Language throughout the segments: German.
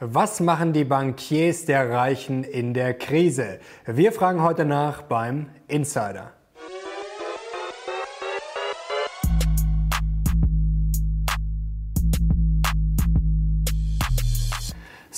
Was machen die Bankiers der Reichen in der Krise? Wir fragen heute nach beim Insider.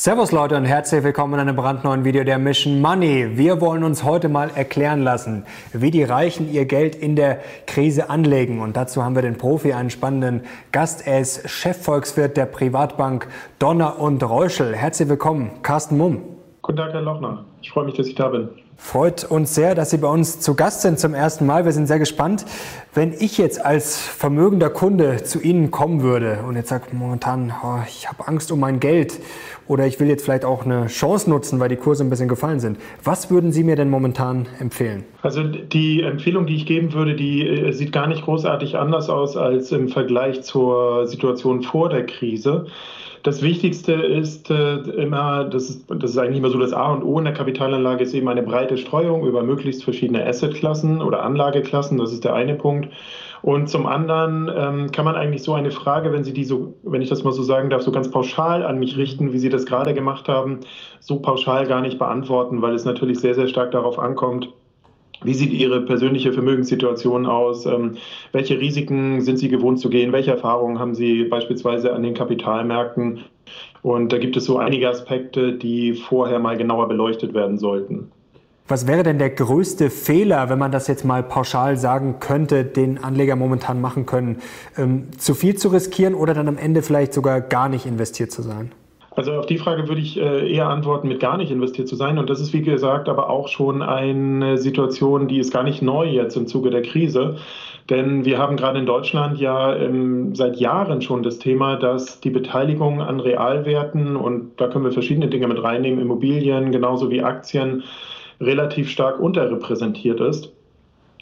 Servus Leute und herzlich willkommen in einem brandneuen Video der Mission Money. Wir wollen uns heute mal erklären lassen, wie die Reichen ihr Geld in der Krise anlegen. Und dazu haben wir den Profi, einen spannenden Gast. Er ist Chefvolkswirt der Privatbank Donner und Reuschel. Herzlich willkommen, Carsten Mumm. Guten Tag, Herr Lochner. Ich freue mich, dass ich da bin. Freut uns sehr, dass Sie bei uns zu Gast sind zum ersten Mal. Wir sind sehr gespannt. Wenn ich jetzt als vermögender Kunde zu Ihnen kommen würde und jetzt sage momentan, oh, ich habe Angst um mein Geld oder ich will jetzt vielleicht auch eine Chance nutzen, weil die Kurse ein bisschen gefallen sind, was würden Sie mir denn momentan empfehlen? Also die Empfehlung, die ich geben würde, die äh, sieht gar nicht großartig anders aus als im Vergleich zur Situation vor der Krise. Das Wichtigste ist äh, immer, das ist, das ist eigentlich immer so das A und O in der Kapitalanlage, ist eben eine breite Streuung über möglichst verschiedene Assetklassen oder Anlageklassen. Das ist der eine Punkt. Und zum anderen ähm, kann man eigentlich so eine Frage, wenn Sie die so, wenn ich das mal so sagen darf, so ganz pauschal an mich richten, wie Sie das gerade gemacht haben, so pauschal gar nicht beantworten, weil es natürlich sehr, sehr stark darauf ankommt, wie sieht Ihre persönliche Vermögenssituation aus? Ähm, welche Risiken sind Sie gewohnt zu gehen? Welche Erfahrungen haben Sie beispielsweise an den Kapitalmärkten? Und da gibt es so einige Aspekte, die vorher mal genauer beleuchtet werden sollten. Was wäre denn der größte Fehler, wenn man das jetzt mal pauschal sagen könnte, den Anleger momentan machen können? Ähm, zu viel zu riskieren oder dann am Ende vielleicht sogar gar nicht investiert zu sein? Also auf die Frage würde ich äh, eher antworten, mit gar nicht investiert zu sein. Und das ist, wie gesagt, aber auch schon eine Situation, die ist gar nicht neu jetzt im Zuge der Krise. Denn wir haben gerade in Deutschland ja ähm, seit Jahren schon das Thema, dass die Beteiligung an Realwerten, und da können wir verschiedene Dinge mit reinnehmen, Immobilien genauso wie Aktien, relativ stark unterrepräsentiert ist.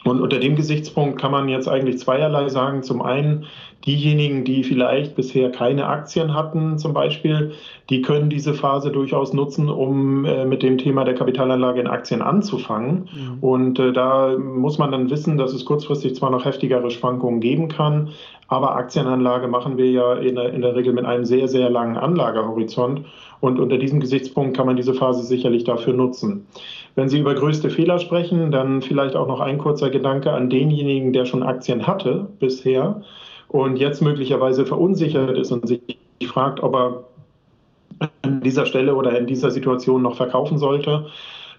Und unter dem Gesichtspunkt kann man jetzt eigentlich zweierlei sagen. Zum einen, diejenigen, die vielleicht bisher keine Aktien hatten zum Beispiel, die können diese Phase durchaus nutzen, um äh, mit dem Thema der Kapitalanlage in Aktien anzufangen. Mhm. Und äh, da muss man dann wissen, dass es kurzfristig zwar noch heftigere Schwankungen geben kann, aber Aktienanlage machen wir ja in der, in der Regel mit einem sehr, sehr langen Anlagehorizont. Und unter diesem Gesichtspunkt kann man diese Phase sicherlich dafür nutzen. Wenn Sie über größte Fehler sprechen, dann vielleicht auch noch ein kurzer Gedanke an denjenigen, der schon Aktien hatte bisher und jetzt möglicherweise verunsichert ist und sich fragt, ob er an dieser Stelle oder in dieser Situation noch verkaufen sollte.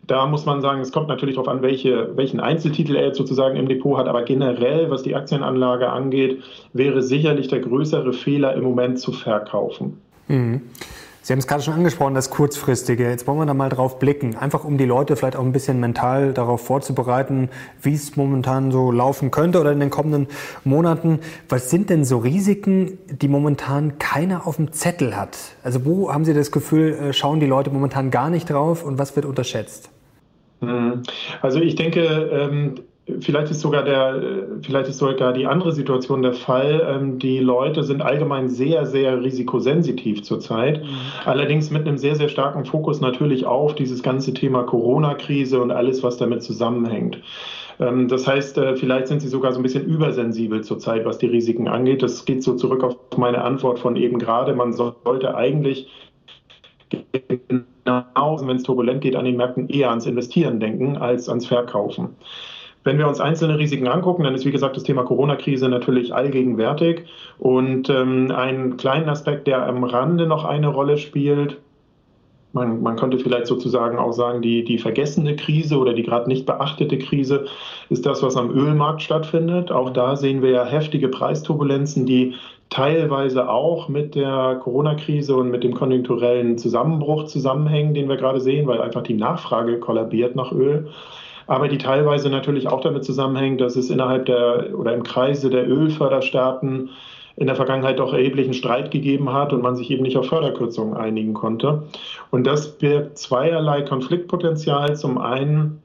Da muss man sagen, es kommt natürlich darauf an, welche, welchen Einzeltitel er jetzt sozusagen im Depot hat. Aber generell, was die Aktienanlage angeht, wäre sicherlich der größere Fehler im Moment zu verkaufen. Mhm. Sie haben es gerade schon angesprochen, das Kurzfristige. Jetzt wollen wir da mal drauf blicken. Einfach um die Leute vielleicht auch ein bisschen mental darauf vorzubereiten, wie es momentan so laufen könnte oder in den kommenden Monaten. Was sind denn so Risiken, die momentan keiner auf dem Zettel hat? Also wo haben Sie das Gefühl, äh, schauen die Leute momentan gar nicht drauf und was wird unterschätzt? Mhm. Also ich denke, ähm, Vielleicht ist sogar der, vielleicht ist sogar die andere Situation der Fall. Ähm, die Leute sind allgemein sehr, sehr risikosensitiv zurzeit. Mhm. Allerdings mit einem sehr, sehr starken Fokus natürlich auf dieses ganze Thema Corona-Krise und alles, was damit zusammenhängt. Ähm, das heißt, äh, vielleicht sind sie sogar so ein bisschen übersensibel zurzeit, was die Risiken angeht. Das geht so zurück auf meine Antwort von eben gerade. Man sollte eigentlich genau, wenn es turbulent geht, an den Märkten eher ans Investieren denken als ans Verkaufen. Wenn wir uns einzelne Risiken angucken, dann ist wie gesagt das Thema Corona-Krise natürlich allgegenwärtig. Und ähm, einen kleinen Aspekt, der am Rande noch eine Rolle spielt, man, man könnte vielleicht sozusagen auch sagen, die, die vergessene Krise oder die gerade nicht beachtete Krise ist das, was am Ölmarkt stattfindet. Auch da sehen wir ja heftige Preisturbulenzen, die teilweise auch mit der Corona-Krise und mit dem konjunkturellen Zusammenbruch zusammenhängen, den wir gerade sehen, weil einfach die Nachfrage kollabiert nach Öl aber die teilweise natürlich auch damit zusammenhängt, dass es innerhalb der oder im Kreise der Ölförderstaaten in der Vergangenheit doch erheblichen Streit gegeben hat und man sich eben nicht auf Förderkürzungen einigen konnte. Und das birgt zweierlei Konfliktpotenzial. Zum einen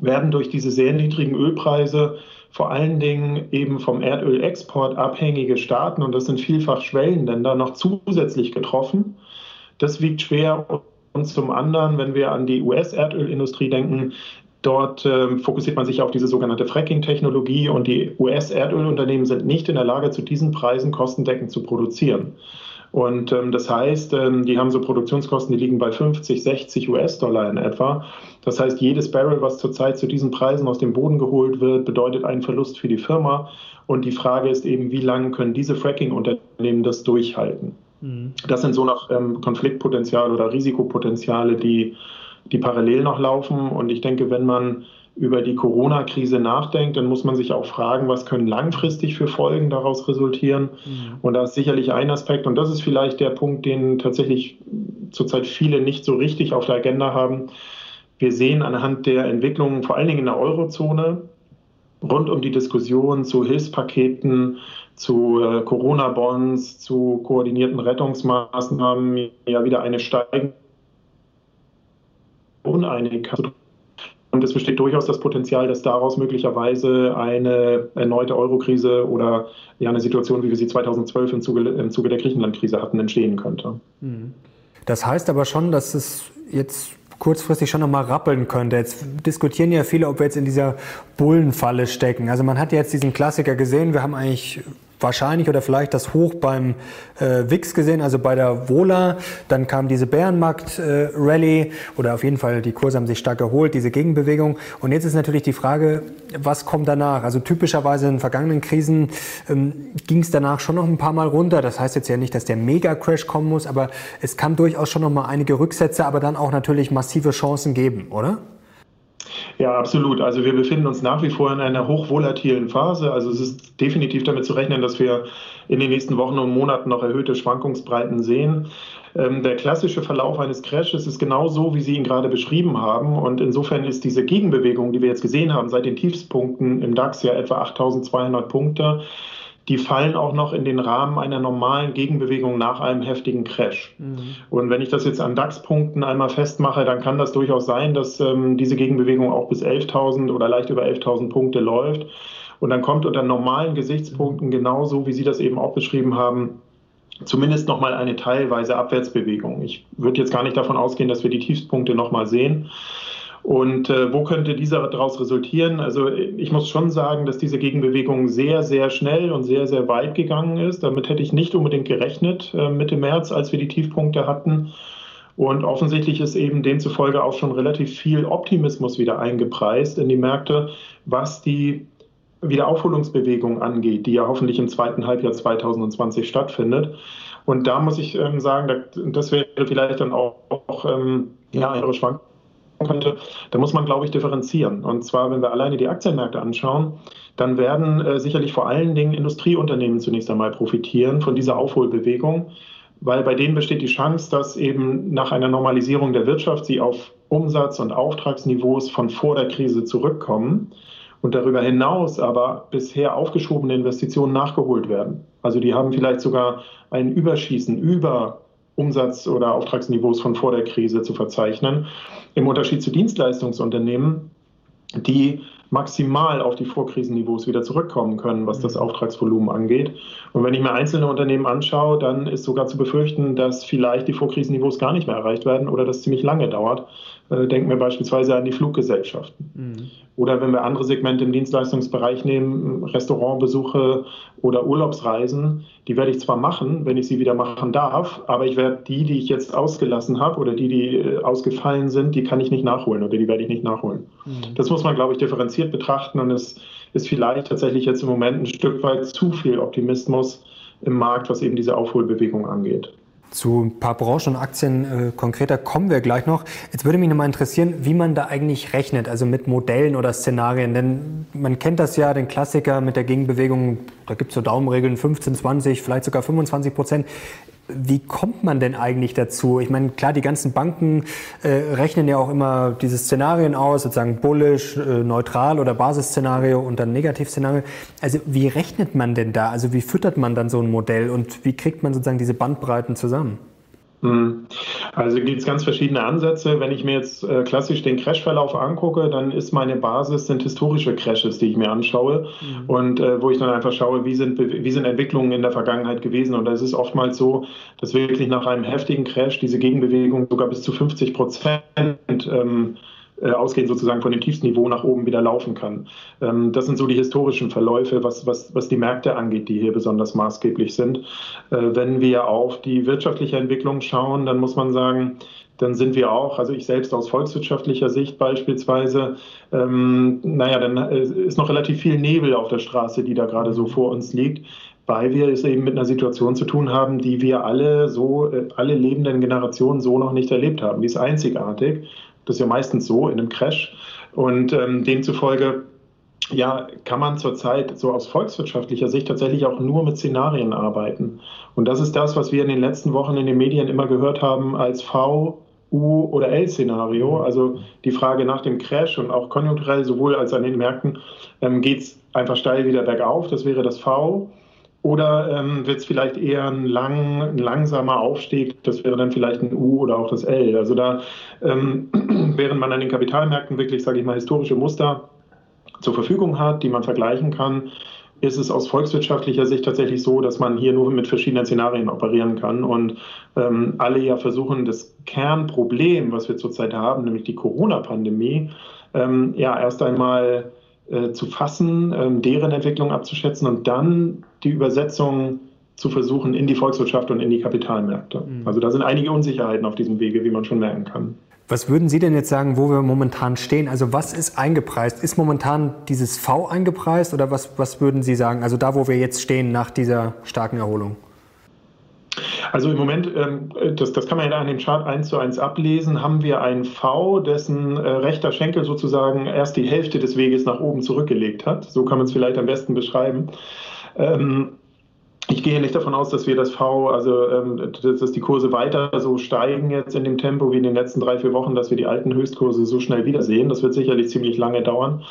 werden durch diese sehr niedrigen Ölpreise vor allen Dingen eben vom Erdölexport abhängige Staaten, und das sind vielfach Schwellenländer, noch zusätzlich getroffen. Das wiegt schwer. Und zum anderen, wenn wir an die US-Erdölindustrie denken, Dort äh, fokussiert man sich auf diese sogenannte Fracking-Technologie und die US-Erdölunternehmen sind nicht in der Lage, zu diesen Preisen kostendeckend zu produzieren. Und ähm, das heißt, ähm, die haben so Produktionskosten, die liegen bei 50, 60 US-Dollar in etwa. Das heißt, jedes Barrel, was zurzeit zu diesen Preisen aus dem Boden geholt wird, bedeutet einen Verlust für die Firma. Und die Frage ist eben, wie lange können diese Fracking-Unternehmen das durchhalten? Mhm. Das sind so noch ähm, Konfliktpotenziale oder Risikopotenziale, die, die parallel noch laufen. Und ich denke, wenn man über die Corona-Krise nachdenkt, dann muss man sich auch fragen, was können langfristig für Folgen daraus resultieren. Mhm. Und da ist sicherlich ein Aspekt, und das ist vielleicht der Punkt, den tatsächlich zurzeit viele nicht so richtig auf der Agenda haben. Wir sehen anhand der Entwicklungen, vor allen Dingen in der Eurozone, rund um die Diskussion zu Hilfspaketen, zu äh, Corona-Bonds, zu koordinierten Rettungsmaßnahmen ja wieder eine steigende Uneinigkeit und es besteht durchaus das Potenzial, dass daraus möglicherweise eine erneute Eurokrise oder ja eine Situation, wie wir sie 2012 im Zuge, im Zuge der Griechenland-Krise hatten, entstehen könnte. Mhm. Das heißt aber schon, dass es jetzt kurzfristig schon nochmal rappeln könnte. Jetzt diskutieren ja viele, ob wir jetzt in dieser Bullenfalle stecken. Also man hat jetzt diesen Klassiker gesehen. Wir haben eigentlich wahrscheinlich oder vielleicht das Hoch beim äh, WIX gesehen, also bei der Vola. Dann kam diese Bärenmarkt-Rallye äh, oder auf jeden Fall die Kurse haben sich stark erholt, diese Gegenbewegung. Und jetzt ist natürlich die Frage, was kommt danach? Also typischerweise in vergangenen Krisen ähm, ging es danach schon noch ein paar Mal runter. Das heißt jetzt ja nicht, dass der Mega-Crash kommen muss, aber es kann durchaus schon noch mal einige Rücksätze, aber dann auch natürlich massive Chancen geben, oder? Ja, absolut. Also wir befinden uns nach wie vor in einer hochvolatilen Phase. Also es ist definitiv damit zu rechnen, dass wir in den nächsten Wochen und Monaten noch erhöhte Schwankungsbreiten sehen. Ähm, der klassische Verlauf eines Crashes ist genau so, wie Sie ihn gerade beschrieben haben. Und insofern ist diese Gegenbewegung, die wir jetzt gesehen haben, seit den Tiefspunkten im DAX ja etwa 8200 Punkte, die fallen auch noch in den Rahmen einer normalen Gegenbewegung nach einem heftigen Crash. Mhm. Und wenn ich das jetzt an DAX-Punkten einmal festmache, dann kann das durchaus sein, dass ähm, diese Gegenbewegung auch bis 11.000 oder leicht über 11.000 Punkte läuft. Und dann kommt unter normalen Gesichtspunkten genauso, wie Sie das eben auch beschrieben haben, zumindest nochmal eine teilweise Abwärtsbewegung. Ich würde jetzt gar nicht davon ausgehen, dass wir die Tiefspunkte nochmal sehen. Und äh, wo könnte dieser daraus resultieren? Also ich muss schon sagen, dass diese Gegenbewegung sehr, sehr schnell und sehr, sehr weit gegangen ist. Damit hätte ich nicht unbedingt gerechnet äh, Mitte März, als wir die Tiefpunkte hatten. Und offensichtlich ist eben demzufolge auch schon relativ viel Optimismus wieder eingepreist in die Märkte, was die Wiederaufholungsbewegung angeht, die ja hoffentlich im zweiten Halbjahr 2020 stattfindet. Und da muss ich ähm, sagen, das wäre vielleicht dann auch, auch ähm, ja, eine Schwankung könnte, da muss man, glaube ich, differenzieren. Und zwar, wenn wir alleine die Aktienmärkte anschauen, dann werden äh, sicherlich vor allen Dingen Industrieunternehmen zunächst einmal profitieren von dieser Aufholbewegung, weil bei denen besteht die Chance, dass eben nach einer Normalisierung der Wirtschaft sie auf Umsatz- und Auftragsniveaus von vor der Krise zurückkommen und darüber hinaus aber bisher aufgeschobene Investitionen nachgeholt werden. Also die haben vielleicht sogar ein Überschießen über Umsatz- oder Auftragsniveaus von vor der Krise zu verzeichnen. Im Unterschied zu Dienstleistungsunternehmen, die maximal auf die Vorkrisenniveaus wieder zurückkommen können, was das mhm. Auftragsvolumen angeht. Und wenn ich mir einzelne Unternehmen anschaue, dann ist sogar zu befürchten, dass vielleicht die Vorkrisenniveaus gar nicht mehr erreicht werden oder das ziemlich lange dauert. Äh, denken wir beispielsweise an die Fluggesellschaften. Mhm. Oder wenn wir andere Segmente im Dienstleistungsbereich nehmen, Restaurantbesuche oder Urlaubsreisen, die werde ich zwar machen, wenn ich sie wieder machen darf, aber ich werde die, die ich jetzt ausgelassen habe oder die, die äh, ausgefallen sind, die kann ich nicht nachholen oder die werde ich nicht nachholen. Mhm. Das muss man, glaube ich, differenziert betrachten und es ist vielleicht tatsächlich jetzt im Moment ein Stück weit zu viel Optimismus im Markt, was eben diese Aufholbewegung angeht. Zu ein paar Branchen und Aktien äh, konkreter kommen wir gleich noch. Jetzt würde mich nochmal interessieren, wie man da eigentlich rechnet, also mit Modellen oder Szenarien. Denn man kennt das ja, den Klassiker mit der Gegenbewegung, da gibt es so Daumenregeln, 15, 20, vielleicht sogar 25 Prozent. Wie kommt man denn eigentlich dazu? Ich meine, klar, die ganzen Banken äh, rechnen ja auch immer diese Szenarien aus, sozusagen bullish, äh, neutral oder Basisszenario und dann Negativszenario. Also wie rechnet man denn da? Also wie füttert man dann so ein Modell und wie kriegt man sozusagen diese Bandbreiten zusammen? Hm. Also gibt es ganz verschiedene Ansätze. Wenn ich mir jetzt äh, klassisch den Crashverlauf angucke, dann ist meine Basis sind historische Crashes, die ich mir anschaue mhm. und äh, wo ich dann einfach schaue, wie sind, wie sind Entwicklungen in der Vergangenheit gewesen. Und es ist oftmals so, dass wirklich nach einem heftigen Crash diese Gegenbewegung sogar bis zu 50 Prozent ähm, äh, ausgehend sozusagen von dem tiefsten Niveau nach oben wieder laufen kann. Ähm, das sind so die historischen Verläufe, was, was, was die Märkte angeht, die hier besonders maßgeblich sind. Äh, wenn wir auf die wirtschaftliche Entwicklung schauen, dann muss man sagen, dann sind wir auch, also ich selbst aus volkswirtschaftlicher Sicht beispielsweise, ähm, naja, dann äh, ist noch relativ viel Nebel auf der Straße, die da gerade so vor uns liegt, weil wir es eben mit einer Situation zu tun haben, die wir alle so, alle lebenden Generationen so noch nicht erlebt haben. Die ist einzigartig. Das ist ja meistens so in einem Crash. Und ähm, demzufolge ja, kann man zurzeit so aus volkswirtschaftlicher Sicht tatsächlich auch nur mit Szenarien arbeiten. Und das ist das, was wir in den letzten Wochen in den Medien immer gehört haben als V, U oder L-Szenario. Also die Frage nach dem Crash und auch konjunkturell sowohl als an den Märkten ähm, geht es einfach steil wieder bergauf. Das wäre das V. Oder ähm, wird es vielleicht eher ein, lang, ein, langsamer Aufstieg? Das wäre dann vielleicht ein U oder auch das L. Also da, ähm, während man an den Kapitalmärkten wirklich, sage ich mal, historische Muster zur Verfügung hat, die man vergleichen kann, ist es aus volkswirtschaftlicher Sicht tatsächlich so, dass man hier nur mit verschiedenen Szenarien operieren kann und ähm, alle ja versuchen, das Kernproblem, was wir zurzeit haben, nämlich die Corona-Pandemie, ähm, ja erst einmal äh, zu fassen, ähm, deren Entwicklung abzuschätzen und dann die Übersetzung zu versuchen in die Volkswirtschaft und in die Kapitalmärkte. Mhm. Also da sind einige Unsicherheiten auf diesem Wege, wie man schon merken kann. Was würden Sie denn jetzt sagen, wo wir momentan stehen? Also was ist eingepreist? Ist momentan dieses V eingepreist oder was, was würden Sie sagen? Also da, wo wir jetzt stehen nach dieser starken Erholung? Also im Moment, ähm, das, das kann man ja an dem Chart 1 zu 1 ablesen, haben wir ein V, dessen äh, rechter Schenkel sozusagen erst die Hälfte des Weges nach oben zurückgelegt hat. So kann man es vielleicht am besten beschreiben. Ähm, ich gehe nicht davon aus, dass wir das V, also ähm, dass die Kurse weiter so steigen jetzt in dem Tempo wie in den letzten drei, vier Wochen, dass wir die alten Höchstkurse so schnell wiedersehen. Das wird sicherlich ziemlich lange dauern.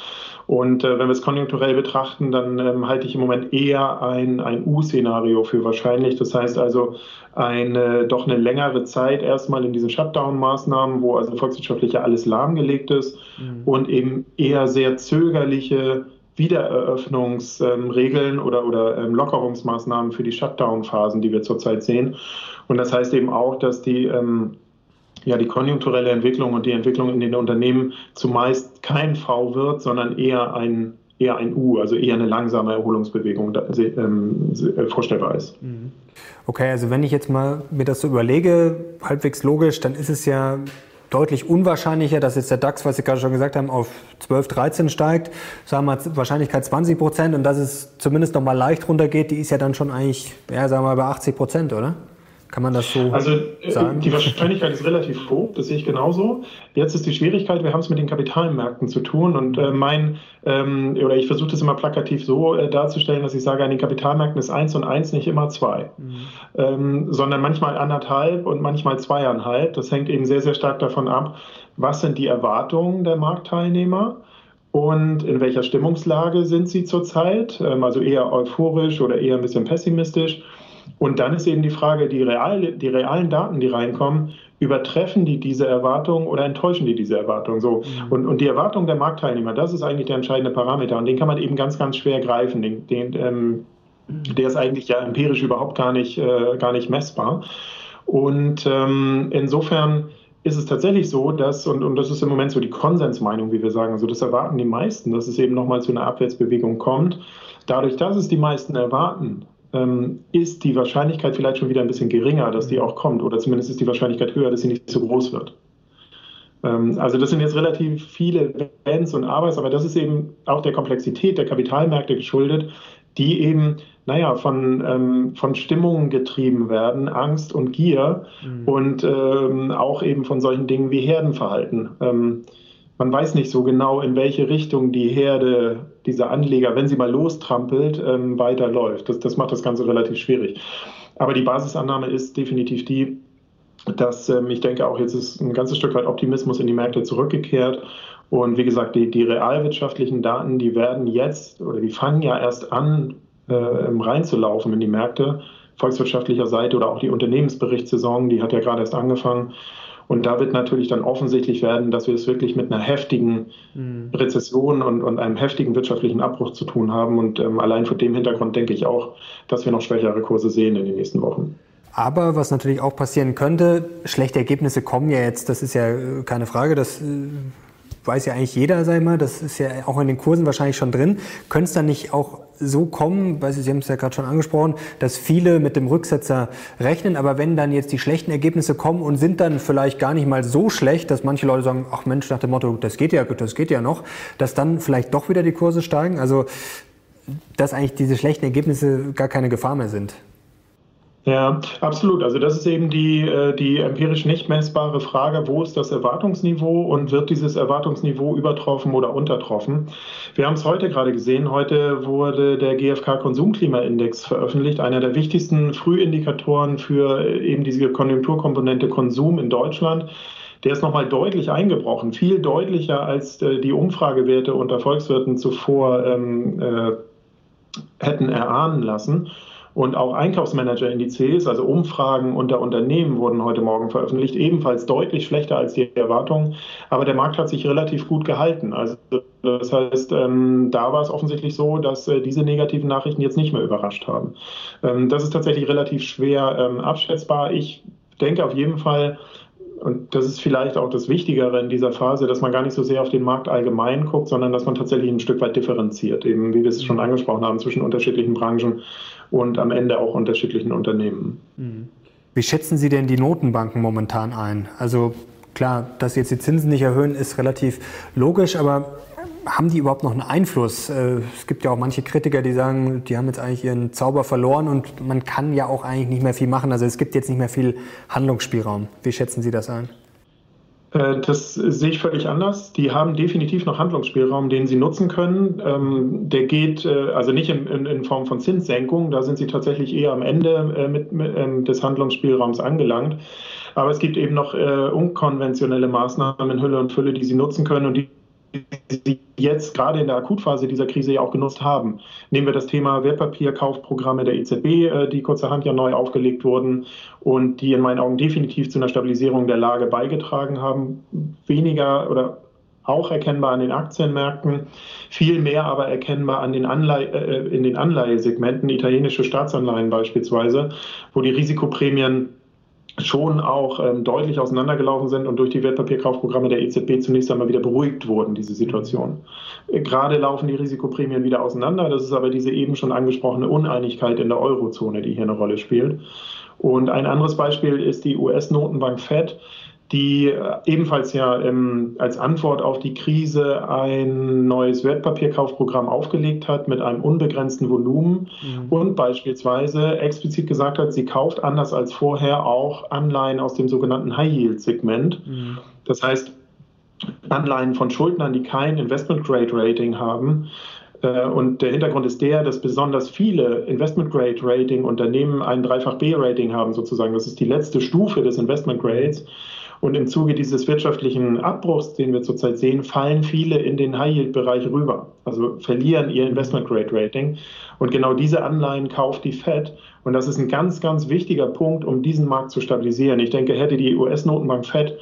Und äh, wenn wir es konjunkturell betrachten, dann ähm, halte ich im Moment eher ein, ein U-Szenario für wahrscheinlich. Das heißt also eine doch eine längere Zeit erstmal in diesen Shutdown-Maßnahmen, wo also volkswirtschaftlich ja alles lahmgelegt ist mhm. und eben eher sehr zögerliche Wiedereröffnungsregeln oder, oder ähm, Lockerungsmaßnahmen für die Shutdown-Phasen, die wir zurzeit sehen. Und das heißt eben auch, dass die ähm, ja, die konjunkturelle Entwicklung und die Entwicklung in den Unternehmen zumeist kein V wird, sondern eher ein, eher ein U, also eher eine langsame Erholungsbewegung ähm, vorstellbar ist. Mhm. Okay, also wenn ich jetzt mal mir das so überlege, halbwegs logisch, dann ist es ja deutlich unwahrscheinlicher, dass jetzt der DAX, was Sie gerade schon gesagt haben, auf 12, 13 steigt. Sagen wir Wahrscheinlichkeit 20 Prozent und dass es zumindest noch mal leicht runtergeht, die ist ja dann schon eigentlich, ja, sagen wir mal bei 80 Prozent, oder? Kann man das so also, äh, sagen? Die Wahrscheinlichkeit ist relativ hoch, das sehe ich genauso. Jetzt ist die Schwierigkeit, wir haben es mit den Kapitalmärkten zu tun und äh, mein, ähm, oder ich versuche das immer plakativ so äh, darzustellen, dass ich sage, an den Kapitalmärkten ist eins und eins nicht immer zwei, mhm. ähm, sondern manchmal anderthalb und manchmal zweieinhalb. Das hängt eben sehr, sehr stark davon ab, was sind die Erwartungen der Marktteilnehmer und in welcher Stimmungslage sind sie zurzeit, ähm, also eher euphorisch oder eher ein bisschen pessimistisch und dann ist eben die Frage, die, real, die realen Daten, die reinkommen, übertreffen die diese Erwartungen oder enttäuschen die diese Erwartungen? So. Mhm. Und, und die Erwartung der Marktteilnehmer, das ist eigentlich der entscheidende Parameter. Und den kann man eben ganz, ganz schwer greifen. Den, den, ähm, der ist eigentlich ja empirisch überhaupt gar nicht, äh, gar nicht messbar. Und ähm, insofern ist es tatsächlich so, dass, und, und das ist im Moment so die Konsensmeinung, wie wir sagen, also das erwarten die meisten, dass es eben nochmal zu einer Abwärtsbewegung kommt. Dadurch, dass es die meisten erwarten, ist die Wahrscheinlichkeit vielleicht schon wieder ein bisschen geringer, dass die auch kommt. Oder zumindest ist die Wahrscheinlichkeit höher, dass sie nicht so groß wird. Ähm, also das sind jetzt relativ viele Wenns und Abers, aber das ist eben auch der Komplexität der Kapitalmärkte geschuldet, die eben, naja, von, ähm, von Stimmungen getrieben werden, Angst und Gier mhm. und ähm, auch eben von solchen Dingen wie Herdenverhalten. Ähm, man weiß nicht so genau, in welche Richtung die Herde dieser Anleger, wenn sie mal lostrampelt, ähm, weiterläuft. Das, das macht das Ganze relativ schwierig. Aber die Basisannahme ist definitiv die, dass ähm, ich denke auch jetzt ist ein ganzes Stück weit Optimismus in die Märkte zurückgekehrt. Und wie gesagt, die, die realwirtschaftlichen Daten, die werden jetzt oder die fangen ja erst an, äh, reinzulaufen in die Märkte, volkswirtschaftlicher Seite oder auch die Unternehmensberichtssaison, die hat ja gerade erst angefangen. Und da wird natürlich dann offensichtlich werden, dass wir es wirklich mit einer heftigen mhm. Rezession und, und, einem heftigen wirtschaftlichen Abbruch zu tun haben. Und ähm, allein vor dem Hintergrund denke ich auch, dass wir noch schwächere Kurse sehen in den nächsten Wochen. Aber was natürlich auch passieren könnte, schlechte Ergebnisse kommen ja jetzt, das ist ja äh, keine Frage, das äh, weiß ja eigentlich jeder, sei mal, das ist ja auch in den Kursen wahrscheinlich schon drin. Könnte es dann nicht auch so kommen, weil Sie, Sie haben es ja gerade schon angesprochen, dass viele mit dem Rücksetzer rechnen, aber wenn dann jetzt die schlechten Ergebnisse kommen und sind dann vielleicht gar nicht mal so schlecht, dass manche Leute sagen, ach Mensch, nach dem Motto, das geht ja, das geht ja noch, dass dann vielleicht doch wieder die Kurse steigen, also dass eigentlich diese schlechten Ergebnisse gar keine Gefahr mehr sind. Ja, absolut. Also das ist eben die, äh, die empirisch nicht messbare Frage, wo ist das Erwartungsniveau und wird dieses Erwartungsniveau übertroffen oder untertroffen? Wir haben es heute gerade gesehen. Heute wurde der GfK Konsumklimaindex veröffentlicht, einer der wichtigsten Frühindikatoren für äh, eben diese Konjunkturkomponente Konsum in Deutschland. Der ist nochmal deutlich eingebrochen, viel deutlicher als äh, die Umfragewerte unter Volkswirten zuvor ähm, äh, hätten erahnen lassen. Und auch Einkaufsmanager-Indizes, also Umfragen unter Unternehmen, wurden heute Morgen veröffentlicht, ebenfalls deutlich schlechter als die Erwartungen. Aber der Markt hat sich relativ gut gehalten. Also das heißt, ähm, da war es offensichtlich so, dass äh, diese negativen Nachrichten jetzt nicht mehr überrascht haben. Ähm, das ist tatsächlich relativ schwer ähm, abschätzbar. Ich denke auf jeden Fall, und das ist vielleicht auch das Wichtigere in dieser Phase, dass man gar nicht so sehr auf den Markt allgemein guckt, sondern dass man tatsächlich ein Stück weit differenziert, eben wie wir es schon angesprochen haben, zwischen unterschiedlichen Branchen und am Ende auch unterschiedlichen Unternehmen. Mhm. Wie schätzen Sie denn die Notenbanken momentan ein? Also klar, dass jetzt die Zinsen nicht erhöhen, ist relativ logisch, aber haben die überhaupt noch einen Einfluss? Äh, es gibt ja auch manche Kritiker, die sagen, die haben jetzt eigentlich ihren Zauber verloren und man kann ja auch eigentlich nicht mehr viel machen. Also es gibt jetzt nicht mehr viel Handlungsspielraum. Wie schätzen Sie das ein? Äh, das sehe ich völlig anders. Die haben definitiv noch Handlungsspielraum, den sie nutzen können. Ähm, der geht äh, also nicht in, Form von Zinssenkung, da sind sie tatsächlich eher am Ende mit, ähm, des Handlungsspielraums angelangt. Aber es gibt eben noch unkonventionelle Maßnahmen in Hülle und Fülle, die sie nutzen können und die sie jetzt gerade in der Akutphase dieser Krise ja auch genutzt haben. Nehmen wir das Thema Wertpapierkaufprogramme der EZB, äh, die kurzerhand ja neu aufgelegt wurden und die in meinen Augen definitiv zu einer Stabilisierung der Lage beigetragen haben. Weniger oder auch erkennbar an den Aktienmärkten, viel mehr aber erkennbar an den Anleihe, äh, in den Anleihesegmenten, italienische Staatsanleihen beispielsweise, wo die Risikoprämien schon auch ähm, deutlich auseinandergelaufen sind und durch die Wertpapierkaufprogramme der EZB zunächst einmal wieder beruhigt wurden, diese Situation. Äh, gerade laufen die Risikoprämien wieder auseinander. Das ist aber diese eben schon angesprochene Uneinigkeit in der Eurozone, die hier eine Rolle spielt. Und ein anderes Beispiel ist die US-Notenbank Fed, die äh, ebenfalls ja ähm, als Antwort auf die Krise ein neues Wertpapierkaufprogramm aufgelegt hat mit einem unbegrenzten Volumen mhm. und beispielsweise explizit gesagt hat, sie kauft anders als vorher auch Anleihen aus dem sogenannten High-Yield-Segment. Mhm. Das heißt, Anleihen von Schuldnern, die kein Investment-Grade-Rating haben, äh, und der Hintergrund ist der, dass besonders viele Investment-Grade-Rating-Unternehmen ein Dreifach-B-Rating haben, sozusagen. Das ist die letzte Stufe des Investment-Grades. Und im Zuge dieses wirtschaftlichen Abbruchs, den wir zurzeit sehen, fallen viele in den High-Yield-Bereich rüber, also verlieren ihr Investment-Grade-Rating. Und genau diese Anleihen kauft die Fed. Und das ist ein ganz, ganz wichtiger Punkt, um diesen Markt zu stabilisieren. Ich denke, hätte die US-Notenbank Fed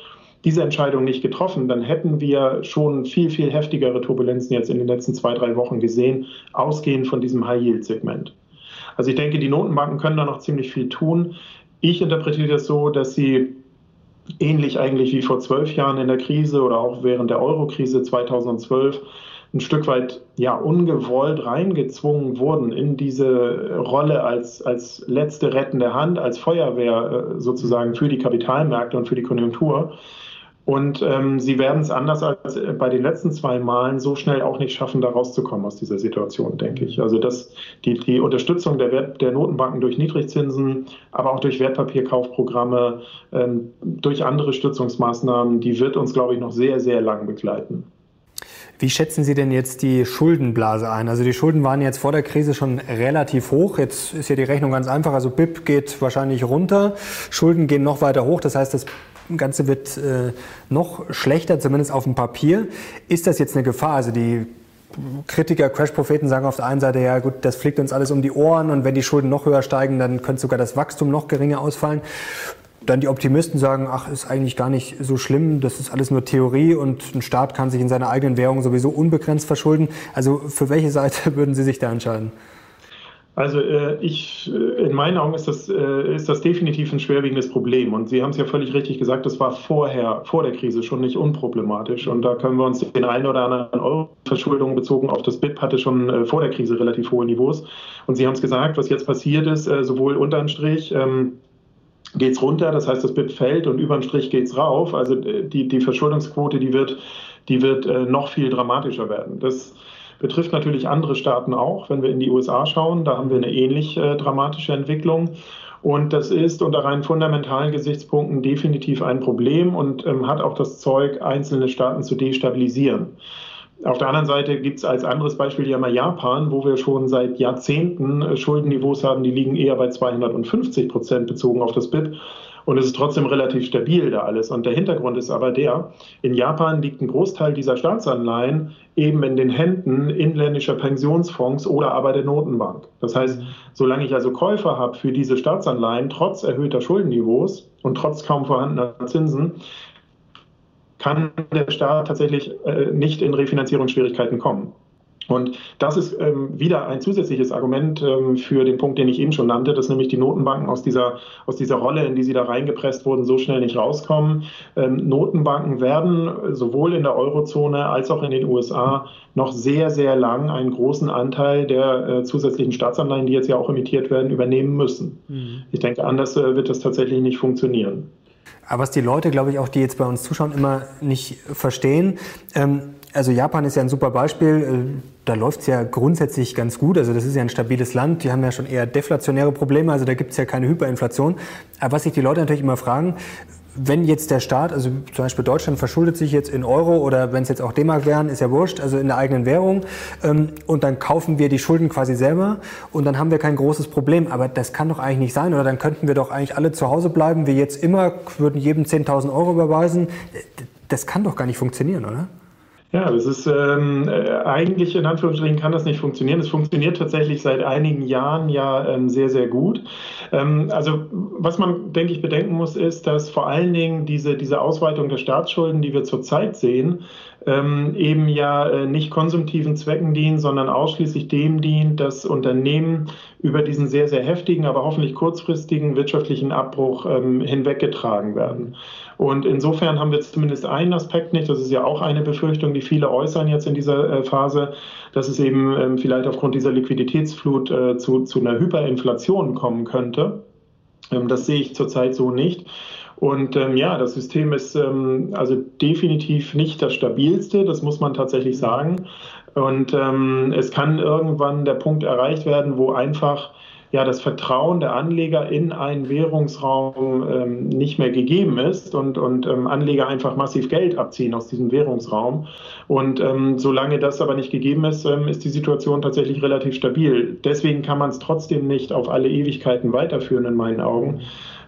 diese Entscheidung nicht getroffen, dann hätten wir schon viel, viel heftigere Turbulenzen jetzt in den letzten zwei, drei Wochen gesehen, ausgehend von diesem High-Yield-Segment. Also ich denke, die Notenbanken können da noch ziemlich viel tun. Ich interpretiere das so, dass sie ähnlich eigentlich wie vor zwölf Jahren in der Krise oder auch während der Euro-Krise 2012 ein Stück weit ja ungewollt reingezwungen wurden in diese Rolle als, als letzte rettende Hand, als Feuerwehr äh, sozusagen für die Kapitalmärkte und für die Konjunktur. Und ähm, sie werden es anders als bei den letzten zwei Malen so schnell auch nicht schaffen, da rauszukommen aus dieser Situation, denke ich. Also das, die, die Unterstützung der, Wert, der Notenbanken durch Niedrigzinsen, aber auch durch Wertpapierkaufprogramme, ähm, durch andere Stützungsmaßnahmen, die wird uns, glaube ich, noch sehr, sehr lang begleiten. Wie schätzen Sie denn jetzt die Schuldenblase ein? Also die Schulden waren jetzt vor der Krise schon relativ hoch. Jetzt ist ja die Rechnung ganz einfach. Also BIP geht wahrscheinlich runter, Schulden gehen noch weiter hoch. Das heißt, das Ganze wird äh, noch schlechter, zumindest auf dem Papier. Ist das jetzt eine Gefahr? Also die Kritiker, Crash-Propheten sagen auf der einen Seite, ja gut, das fliegt uns alles um die Ohren und wenn die Schulden noch höher steigen, dann könnte sogar das Wachstum noch geringer ausfallen. Dann die Optimisten sagen, ach, ist eigentlich gar nicht so schlimm, das ist alles nur Theorie und ein Staat kann sich in seiner eigenen Währung sowieso unbegrenzt verschulden. Also für welche Seite würden Sie sich da entscheiden? Also äh, ich, äh, in meinen Augen ist das, äh, ist das definitiv ein schwerwiegendes Problem. Und Sie haben es ja völlig richtig gesagt, das war vorher, vor der Krise schon nicht unproblematisch. Und da können wir uns den einen oder anderen Euro-Verschuldung bezogen auf das BIP hatte schon vor der Krise relativ hohe Niveaus. Und Sie haben es gesagt, was jetzt passiert ist, sowohl unterm Strich, geht es runter, das heißt, das BIP fällt und überm Strich geht es rauf. Also äh, die, die Verschuldungsquote, die wird, die wird noch viel dramatischer werden. Das Betrifft natürlich andere Staaten auch. Wenn wir in die USA schauen, da haben wir eine ähnlich äh, dramatische Entwicklung. Und das ist unter rein fundamentalen Gesichtspunkten definitiv ein Problem und ähm, hat auch das Zeug, einzelne Staaten zu destabilisieren. Auf der anderen Seite gibt es als anderes Beispiel ja mal Japan, wo wir schon seit Jahrzehnten äh, Schuldenniveaus haben, die liegen eher bei 250 Prozent bezogen auf das BIP. Und es ist trotzdem relativ stabil da alles. Und der Hintergrund ist aber der, in Japan liegt ein Großteil dieser Staatsanleihen eben in den Händen inländischer Pensionsfonds oder aber der Notenbank. Das heißt, solange ich also Käufer habe für diese Staatsanleihen, trotz erhöhter Schuldenniveaus und trotz kaum vorhandener Zinsen, kann der Staat tatsächlich äh, nicht in Refinanzierungsschwierigkeiten kommen. Und das ist ähm, wieder ein zusätzliches Argument ähm, für den Punkt, den ich eben schon nannte, dass nämlich die Notenbanken aus dieser, aus dieser Rolle, in die sie da reingepresst wurden, so schnell nicht rauskommen. Ähm, Notenbanken werden sowohl in der Eurozone als auch in den USA noch sehr, sehr lang einen großen Anteil der äh, zusätzlichen Staatsanleihen, die jetzt ja auch emittiert werden, übernehmen müssen. Mhm. Ich denke, anders äh, wird das tatsächlich nicht funktionieren. Aber was die Leute, glaube ich, auch die jetzt bei uns zuschauen, immer nicht verstehen, ähm, also Japan ist ja ein super Beispiel. Äh, da läuft es ja grundsätzlich ganz gut. Also das ist ja ein stabiles Land. Die haben ja schon eher deflationäre Probleme. Also da gibt es ja keine Hyperinflation. Aber was sich die Leute natürlich immer fragen, wenn jetzt der Staat, also zum Beispiel Deutschland verschuldet sich jetzt in Euro oder wenn es jetzt auch D-Mark wären, ist ja wurscht, also in der eigenen Währung ähm, und dann kaufen wir die Schulden quasi selber und dann haben wir kein großes Problem. Aber das kann doch eigentlich nicht sein oder dann könnten wir doch eigentlich alle zu Hause bleiben, wie jetzt immer, würden jedem 10.000 Euro überweisen. Das kann doch gar nicht funktionieren, oder? Ja, das ist ähm, äh, eigentlich in Anführungsstrichen kann das nicht funktionieren. Es funktioniert tatsächlich seit einigen Jahren ja ähm, sehr, sehr gut. Ähm, also was man, denke ich, bedenken muss, ist, dass vor allen Dingen diese, diese Ausweitung der Staatsschulden, die wir zurzeit sehen, ähm, eben ja äh, nicht konsumtiven Zwecken dient, sondern ausschließlich dem dient, dass Unternehmen über diesen sehr, sehr heftigen, aber hoffentlich kurzfristigen wirtschaftlichen Abbruch ähm, hinweggetragen werden. Und insofern haben wir zumindest einen Aspekt nicht, das ist ja auch eine Befürchtung, die viele äußern jetzt in dieser äh, Phase, dass es eben ähm, vielleicht aufgrund dieser Liquiditätsflut äh, zu, zu einer Hyperinflation kommen könnte. Ähm, das sehe ich zurzeit so nicht. Und ähm, ja, das System ist ähm, also definitiv nicht das stabilste, das muss man tatsächlich sagen. Und ähm, es kann irgendwann der Punkt erreicht werden, wo einfach ja, das Vertrauen der Anleger in einen Währungsraum ähm, nicht mehr gegeben ist und, und ähm, Anleger einfach massiv Geld abziehen aus diesem Währungsraum. Und ähm, solange das aber nicht gegeben ist, ähm, ist die Situation tatsächlich relativ stabil. Deswegen kann man es trotzdem nicht auf alle Ewigkeiten weiterführen, in meinen Augen.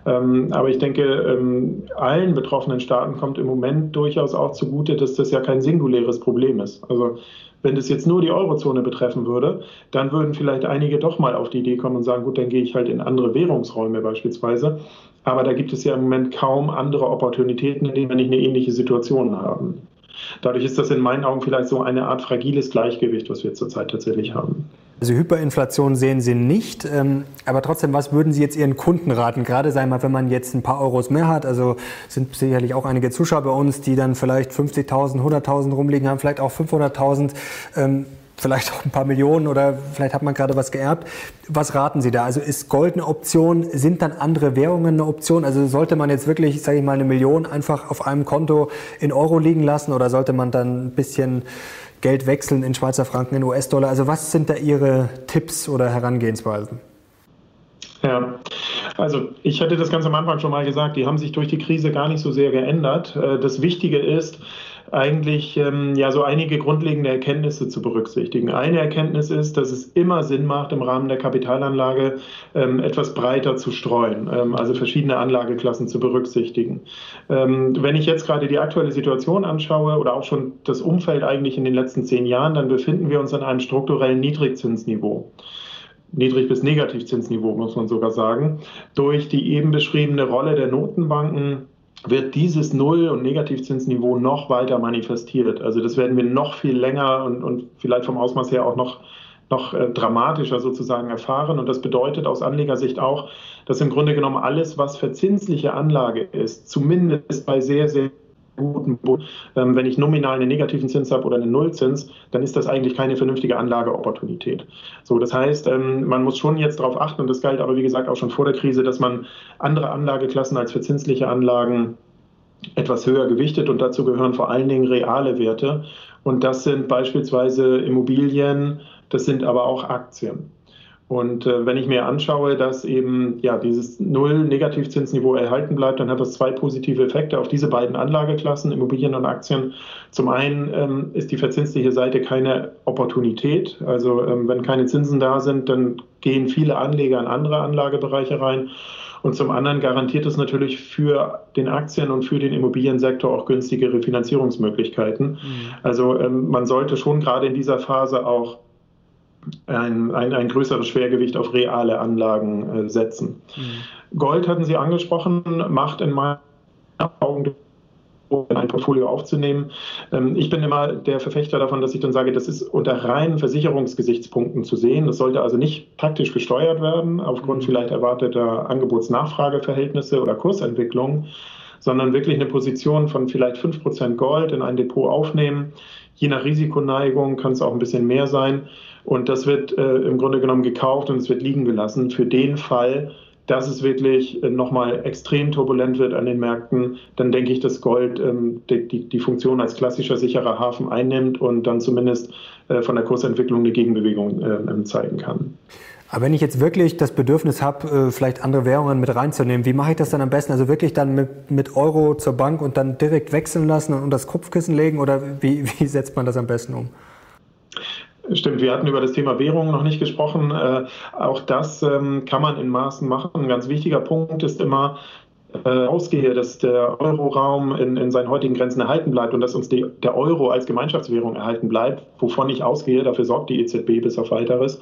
Ähm, aber ich denke, ähm, allen betroffenen Staaten kommt im Moment durchaus auch zugute, dass das ja kein singuläres Problem ist. Also wenn das jetzt nur die Eurozone betreffen würde, dann würden vielleicht einige doch mal auf die Idee kommen und sagen, gut, dann gehe ich halt in andere Währungsräume beispielsweise. Aber da gibt es ja im Moment kaum andere Opportunitäten, in denen wir nicht eine ähnliche Situation haben. Dadurch ist das in meinen Augen vielleicht so eine Art fragiles Gleichgewicht, was wir zurzeit tatsächlich haben. Also Hyperinflation sehen Sie nicht, ähm, aber trotzdem, was würden Sie jetzt Ihren Kunden raten? Gerade sagen wir, wenn man jetzt ein paar Euros mehr hat, also sind sicherlich auch einige Zuschauer bei uns, die dann vielleicht 50.000, 100.000 rumliegen haben, vielleicht auch 500.000, ähm, vielleicht auch ein paar Millionen oder vielleicht hat man gerade was geerbt. Was raten Sie da? Also ist Gold eine Option? Sind dann andere Währungen eine Option? Also sollte man jetzt wirklich, sage ich mal, eine Million einfach auf einem Konto in Euro liegen lassen oder sollte man dann ein bisschen Geld wechseln in Schweizer Franken, in US-Dollar. Also was sind da Ihre Tipps oder Herangehensweisen? Ja, also ich hatte das ganz am Anfang schon mal gesagt, die haben sich durch die Krise gar nicht so sehr geändert. Äh, das Wichtige ist, eigentlich ähm, ja so einige grundlegende Erkenntnisse zu berücksichtigen. Eine Erkenntnis ist, dass es immer Sinn macht, im Rahmen der Kapitalanlage ähm, etwas breiter zu streuen, ähm, also verschiedene Anlageklassen zu berücksichtigen. Ähm, wenn ich jetzt gerade die aktuelle Situation anschaue oder auch schon das Umfeld eigentlich in den letzten zehn Jahren, dann befinden wir uns an einem strukturellen Niedrigzinsniveau. Niedrig- bis Negativzinsniveau, muss man sogar sagen, durch die eben beschriebene Rolle der Notenbanken wird dieses Null- und Negativzinsniveau noch weiter manifestiert. Also das werden wir noch viel länger und, und vielleicht vom Ausmaß her auch noch noch äh, dramatischer sozusagen erfahren. Und das bedeutet aus Anlegersicht auch, dass im Grunde genommen alles, was verzinsliche Anlage ist, zumindest bei sehr, sehr guten ähm, wenn ich nominal einen negativen Zins habe oder einen Nullzins, dann ist das eigentlich keine vernünftige Anlageopportunität. So, das heißt, ähm, man muss schon jetzt darauf achten, und das galt aber wie gesagt auch schon vor der Krise, dass man andere Anlageklassen als verzinsliche Anlagen etwas höher gewichtet und dazu gehören vor allen Dingen reale Werte. Und das sind beispielsweise Immobilien, das sind aber auch Aktien. Und äh, wenn ich mir anschaue, dass eben ja dieses Null-Negativzinsniveau erhalten bleibt, dann hat das zwei positive Effekte auf diese beiden Anlageklassen, Immobilien und Aktien. Zum einen ähm, ist die verzinsliche Seite keine Opportunität. Also ähm, wenn keine Zinsen da sind, dann gehen viele Anleger in andere Anlagebereiche rein. Und zum anderen garantiert es natürlich für den Aktien- und für den Immobiliensektor auch günstigere Finanzierungsmöglichkeiten. Mhm. Also ähm, man sollte schon gerade in dieser Phase auch ein, ein, ein größeres Schwergewicht auf reale Anlagen äh, setzen. Mhm. Gold hatten Sie angesprochen, macht in meinen Augen in ein Portfolio aufzunehmen. Ähm, ich bin immer der Verfechter davon, dass ich dann sage, das ist unter reinen Versicherungsgesichtspunkten zu sehen. Das sollte also nicht praktisch gesteuert werden, aufgrund mhm. vielleicht erwarteter Angebots-Nachfrageverhältnisse oder Kursentwicklung, sondern wirklich eine Position von vielleicht 5% Gold in ein Depot aufnehmen. Je nach Risikoneigung kann es auch ein bisschen mehr sein. Und das wird äh, im Grunde genommen gekauft und es wird liegen gelassen für den Fall, dass es wirklich äh, nochmal extrem turbulent wird an den Märkten, dann denke ich, dass Gold ähm, die, die, Funktion als klassischer sicherer Hafen einnimmt und dann zumindest äh, von der Kursentwicklung eine Gegenbewegung äh, zeigen kann. Aber wenn ich jetzt wirklich das Bedürfnis habe, äh, vielleicht andere Währungen mit reinzunehmen, wie mache ich das dann am besten? Also wirklich dann mit, mit Euro zur Bank und dann direkt wechseln lassen und das Kopfkissen legen oder wie, wie setzt man das am besten um? Stimmt, wir hatten über das Thema Währung noch nicht gesprochen. Äh, auch das ähm, kann man in Maßen machen. Ein ganz wichtiger Punkt ist immer, äh, ausgehe, dass der Euroraum in, in seinen heutigen Grenzen erhalten bleibt und dass uns die, der Euro als Gemeinschaftswährung erhalten bleibt, wovon ich ausgehe, dafür sorgt die EZB bis auf weiteres.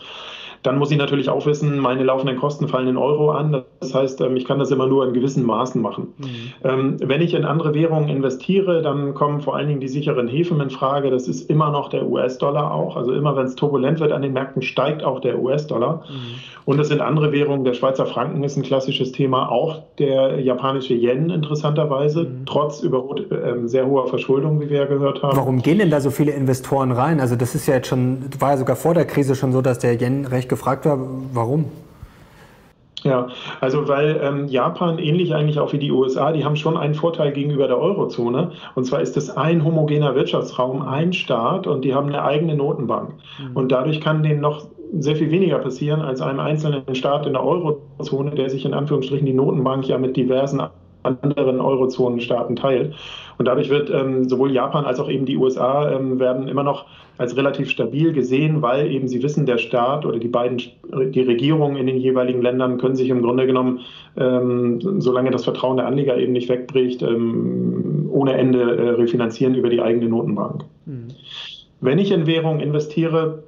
Dann muss ich natürlich auch wissen, meine laufenden Kosten fallen in Euro an. Das heißt, ähm, ich kann das immer nur in gewissen Maßen machen. Mhm. Ähm, wenn ich in andere Währungen investiere, dann kommen vor allen Dingen die sicheren Häfen in Frage. Das ist immer noch der US-Dollar auch. Also immer wenn es turbulent wird an den Märkten, steigt auch der US-Dollar. Mhm. Und das sind andere Währungen. Der Schweizer Franken ist ein klassisches Thema. Auch der japanische Yen interessanterweise, mhm. trotz über, äh, sehr hoher Verschuldung, wie wir ja gehört haben. Warum gehen denn da so viele Investoren rein? Also das ist ja jetzt schon, war ja sogar vor der Krise schon so, dass der Yen recht gefragt war, warum? Ja, also weil ähm, Japan ähnlich eigentlich auch wie die USA, die haben schon einen Vorteil gegenüber der Eurozone. Und zwar ist es ein homogener Wirtschaftsraum, ein Staat und die haben eine eigene Notenbank. Mhm. Und dadurch kann denen noch sehr viel weniger passieren als einem einzelnen Staat in der Eurozone, der sich in Anführungsstrichen die Notenbank ja mit diversen anderen Eurozonenstaaten teilt. Und dadurch wird ähm, sowohl Japan als auch eben die USA ähm, werden immer noch als relativ stabil gesehen, weil eben sie wissen, der Staat oder die beiden, die Regierungen in den jeweiligen Ländern können sich im Grunde genommen, ähm, solange das Vertrauen der Anleger eben nicht wegbricht, ähm, ohne Ende äh, refinanzieren über die eigene Notenbank. Mhm. Wenn ich in Währung investiere,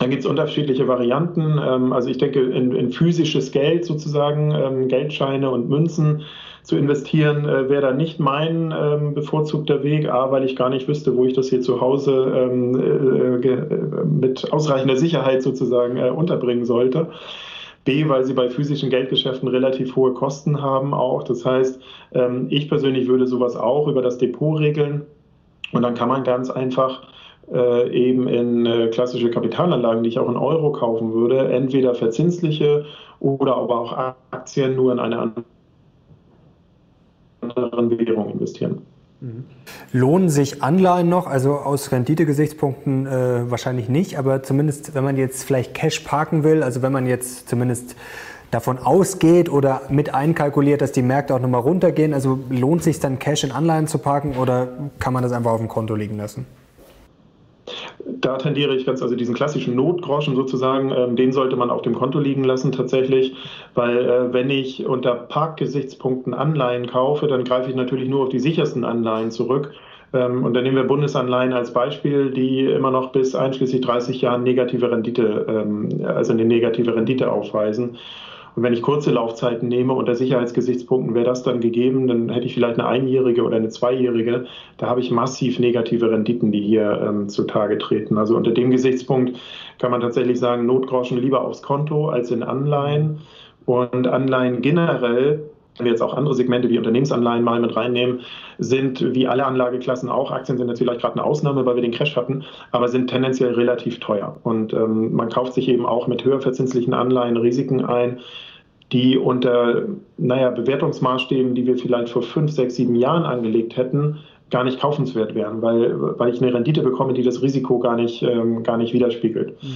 dann gibt es unterschiedliche Varianten. Ähm, also ich denke in, in physisches Geld sozusagen, ähm, Geldscheine und Münzen zu investieren, äh, wäre da nicht mein ähm, bevorzugter Weg. A, weil ich gar nicht wüsste, wo ich das hier zu Hause ähm, äh, äh, mit ausreichender Sicherheit sozusagen äh, unterbringen sollte. B, weil sie bei physischen Geldgeschäften relativ hohe Kosten haben auch. Das heißt, ähm, ich persönlich würde sowas auch über das Depot regeln. Und dann kann man ganz einfach äh, eben in äh, klassische Kapitalanlagen, die ich auch in Euro kaufen würde, entweder verzinsliche oder aber auch Aktien nur in einer anderen anderen Währung investieren. Mhm. Lohnen sich Anleihen noch? Also aus Renditegesichtspunkten äh, wahrscheinlich nicht, aber zumindest, wenn man jetzt vielleicht Cash parken will, also wenn man jetzt zumindest davon ausgeht oder mit einkalkuliert, dass die Märkte auch nochmal runtergehen, also lohnt sich dann Cash in Anleihen zu parken oder kann man das einfach auf dem Konto liegen lassen? Da tendiere ich ganz, also diesen klassischen Notgroschen sozusagen, ähm, den sollte man auf dem Konto liegen lassen tatsächlich, weil äh, wenn ich unter Parkgesichtspunkten Anleihen kaufe, dann greife ich natürlich nur auf die sichersten Anleihen zurück. Ähm, und dann nehmen wir Bundesanleihen als Beispiel, die immer noch bis einschließlich 30 Jahren negative Rendite, ähm, also eine negative Rendite aufweisen. Und wenn ich kurze Laufzeiten nehme, unter Sicherheitsgesichtspunkten wäre das dann gegeben, dann hätte ich vielleicht eine einjährige oder eine zweijährige. Da habe ich massiv negative Renditen, die hier ähm, zutage treten. Also unter dem Gesichtspunkt kann man tatsächlich sagen, Notgroschen lieber aufs Konto als in Anleihen. Und Anleihen generell wenn wir jetzt auch andere Segmente wie Unternehmensanleihen mal mit reinnehmen, sind wie alle Anlageklassen auch, Aktien sind jetzt vielleicht gerade eine Ausnahme, weil wir den Crash hatten, aber sind tendenziell relativ teuer. Und ähm, man kauft sich eben auch mit höher verzinslichen Anleihen Risiken ein, die unter naja, Bewertungsmaßstäben, die wir vielleicht vor fünf, sechs, sieben Jahren angelegt hätten, gar nicht kaufenswert wären, weil, weil ich eine Rendite bekomme, die das Risiko gar nicht, ähm, gar nicht widerspiegelt. Mhm.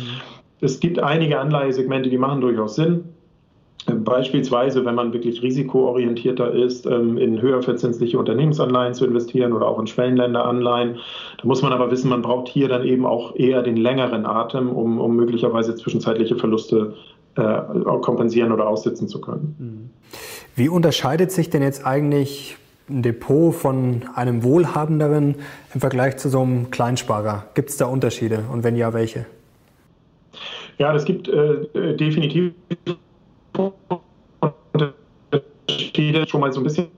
Es gibt einige Anleihesegmente, die machen durchaus Sinn. Beispielsweise, wenn man wirklich risikoorientierter ist, ähm, in höher verzinsliche Unternehmensanleihen zu investieren oder auch in Schwellenländeranleihen. Da muss man aber wissen, man braucht hier dann eben auch eher den längeren Atem, um, um möglicherweise zwischenzeitliche Verluste äh, kompensieren oder aussitzen zu können. Mhm. Wie unterscheidet sich denn jetzt eigentlich ein Depot von einem Wohlhabenderen im Vergleich zu so einem Kleinsparer? Gibt es da Unterschiede und wenn ja, welche? Ja, das gibt äh, definitiv steht schon mal so ein bisschen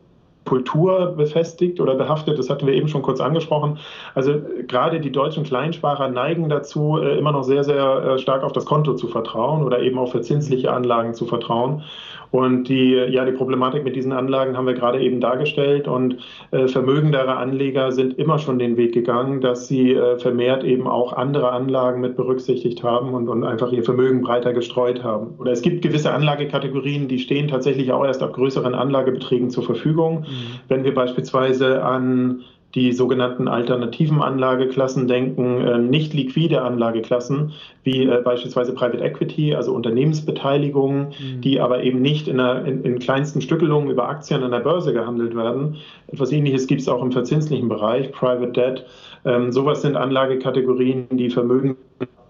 Kultur befestigt oder behaftet. Das hatten wir eben schon kurz angesprochen. Also gerade die deutschen Kleinsparer neigen dazu, äh, immer noch sehr, sehr äh, stark auf das Konto zu vertrauen oder eben auf verzinsliche Anlagen zu vertrauen. Und die, ja, die Problematik mit diesen Anlagen haben wir gerade eben dargestellt. Und äh, vermögendere Anleger sind immer schon den Weg gegangen, dass sie äh, vermehrt eben auch andere Anlagen mit berücksichtigt haben und, und einfach ihr Vermögen breiter gestreut haben. Oder es gibt gewisse Anlagekategorien, die stehen tatsächlich auch erst ab größeren Anlagebeträgen zur Verfügung. Mhm. Wenn wir beispielsweise an die sogenannten alternativen Anlageklassen denken, äh, nicht liquide Anlageklassen, wie äh, beispielsweise Private Equity, also Unternehmensbeteiligungen, mhm. die aber eben nicht in, der, in, in, kleinsten Stückelungen über Aktien an der Börse gehandelt werden. Etwas Ähnliches gibt es auch im verzinslichen Bereich, Private Debt. Ähm, sowas sind Anlagekategorien, die Vermögen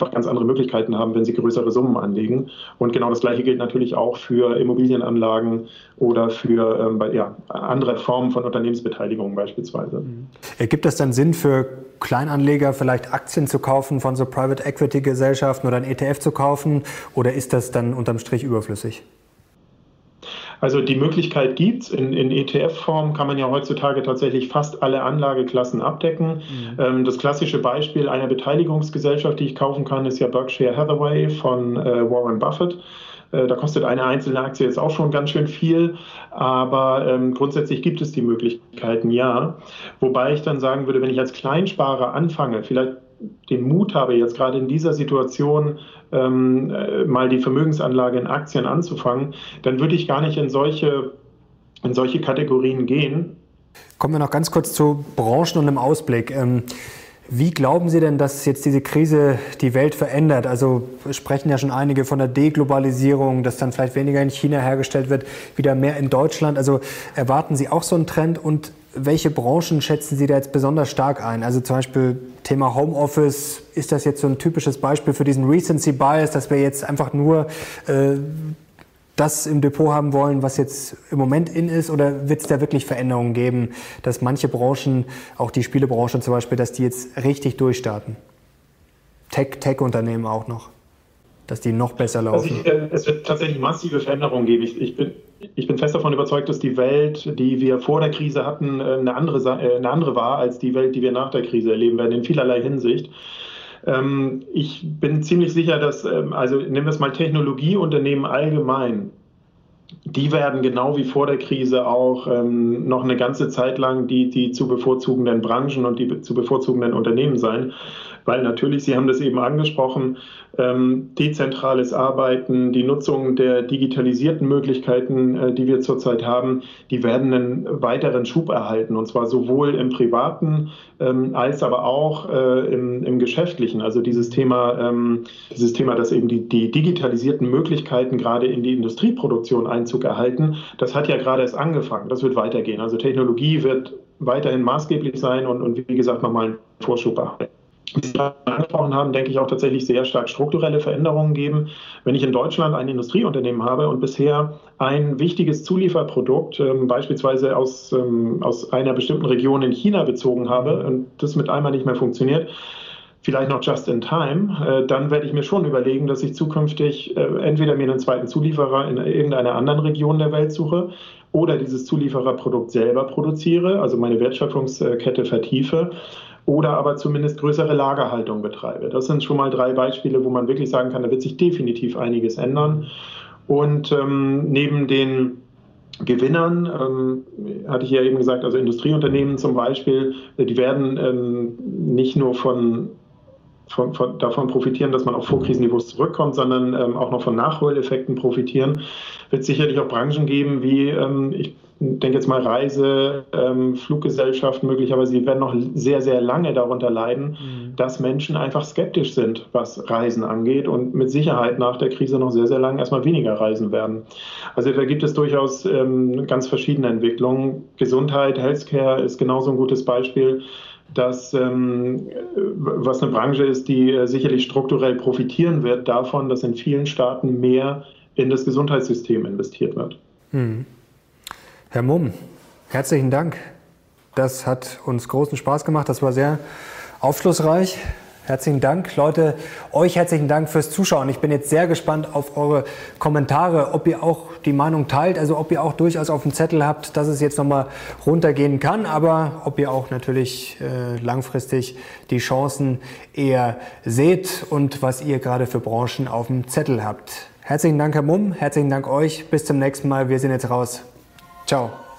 ganz andere Möglichkeiten haben, wenn sie größere Summen anlegen. Und genau das Gleiche gilt natürlich auch für Immobilienanlagen oder für ähm, ja, andere Formen von Unternehmensbeteiligung beispielsweise. Mhm. Ergibt das dann Sinn für Kleinanleger, vielleicht Aktien zu kaufen von so Private Equity Gesellschaften oder ein ETF zu kaufen? Oder ist das dann unterm Strich überflüssig? Also die Möglichkeit gibt es. In, in ETF-Form kann man ja heutzutage tatsächlich fast alle Anlageklassen abdecken. Mhm. Ähm, das klassische Beispiel einer Beteiligungsgesellschaft, die ich kaufen kann, ist ja Berkshire Hathaway von äh, Warren Buffett. Äh, da kostet eine einzelne Aktie jetzt auch schon ganz schön viel, aber ähm, grundsätzlich gibt es die Möglichkeiten, ja. Wobei ich dann sagen würde, wenn ich als Kleinsparer anfange, vielleicht den Mut habe, jetzt gerade in dieser Situation ähm, äh, mal die Vermögensanlage in Aktien anzufangen, dann würde ich gar nicht in solche, in solche Kategorien gehen. Kommen wir noch ganz kurz zu Branchen und im Ausblick. Ähm, wie glauben Sie denn, dass jetzt diese Krise die Welt verändert? Also sprechen ja schon einige von der Deglobalisierung, dass dann vielleicht weniger in China hergestellt wird, wieder mehr in Deutschland. Also erwarten Sie auch so einen Trend und welche Branchen schätzen Sie da jetzt besonders stark ein? Also zum Beispiel Thema Homeoffice, ist das jetzt so ein typisches Beispiel für diesen Recency Bias, dass wir jetzt einfach nur äh, das im Depot haben wollen, was jetzt im Moment in ist? Oder wird es da wirklich Veränderungen geben, dass manche Branchen, auch die Spielebranche zum Beispiel, dass die jetzt richtig durchstarten? Tech-Unternehmen Tech auch noch, dass die noch besser laufen? Also ich, äh, es wird tatsächlich massive Veränderungen geben. Ich, ich bin ich bin fest davon überzeugt, dass die Welt, die wir vor der Krise hatten, äh, eine andere, äh, eine andere war als die Welt, die wir nach der Krise erleben werden, in vielerlei Hinsicht. Ähm, ich bin ziemlich sicher, dass, ähm, also nehmen wir es mal Technologieunternehmen allgemein, die werden genau wie vor der Krise auch ähm, noch eine ganze Zeit lang die, die zu bevorzugenden Branchen und die zu bevorzugenden Unternehmen sein weil natürlich, Sie haben das eben angesprochen, ähm, dezentrales Arbeiten, die Nutzung der digitalisierten Möglichkeiten, äh, die wir zurzeit haben, die werden einen weiteren Schub erhalten und zwar sowohl im privaten ähm, als aber auch äh, im, im, geschäftlichen. Also dieses Thema, ähm, dieses Thema, dass eben die, die digitalisierten Möglichkeiten gerade in die Industrieproduktion Einzug erhalten, das hat ja gerade erst angefangen. Das wird weitergehen. Also Technologie wird weiterhin maßgeblich sein und, und wie gesagt nochmal einen Vorschub erhalten Sie angesprochen haben, denke ich auch tatsächlich sehr stark strukturelle Veränderungen geben. Wenn ich in Deutschland ein Industrieunternehmen habe und bisher ein wichtiges Zulieferprodukt ähm, beispielsweise aus, ähm, aus einer bestimmten Region in China bezogen habe und das mit einmal nicht mehr funktioniert, vielleicht noch just in time, äh, dann werde ich mir schon überlegen, dass ich zukünftig äh, entweder mir einen zweiten Zulieferer in irgendeiner anderen Region der Welt suche oder dieses Zuliefererprodukt selber produziere, also meine Wertschöpfungskette vertiefe oder aber zumindest größere Lagerhaltung betreibe. Das sind schon mal drei Beispiele, wo man wirklich sagen kann, da wird sich definitiv einiges ändern. Und ähm, neben den Gewinnern, ähm, hatte ich ja eben gesagt, also Industrieunternehmen zum Beispiel, die werden ähm, nicht nur von von, von, davon profitieren, dass man auf Vorkrisenniveaus zurückkommt, sondern ähm, auch noch von Nachholeffekten profitieren. Wird sicherlich auch Branchen geben, wie ähm, ich denke jetzt mal Reise, ähm, Fluggesellschaften möglicherweise, die werden noch sehr, sehr lange darunter leiden, mhm. dass Menschen einfach skeptisch sind, was Reisen angeht und mit Sicherheit nach der Krise noch sehr, sehr lange erstmal weniger reisen werden. Also da gibt es durchaus ähm, ganz verschiedene Entwicklungen. Gesundheit, Healthcare ist genauso ein gutes Beispiel dass ähm, was eine Branche ist, die äh, sicherlich strukturell profitieren wird davon, dass in vielen Staaten mehr in das Gesundheitssystem investiert wird. Hm. Herr Mumm, herzlichen Dank. Das hat uns großen Spaß gemacht. Das war sehr aufschlussreich. Herzlichen Dank, Leute. Euch herzlichen Dank fürs Zuschauen. Ich bin jetzt sehr gespannt auf eure Kommentare, ob ihr auch die Meinung teilt, also ob ihr auch durchaus auf dem Zettel habt, dass es jetzt nochmal runtergehen kann, aber ob ihr auch natürlich äh, langfristig die Chancen eher seht und was ihr gerade für Branchen auf dem Zettel habt. Herzlichen Dank, Herr Mumm. Herzlichen Dank euch. Bis zum nächsten Mal. Wir sind jetzt raus. Ciao.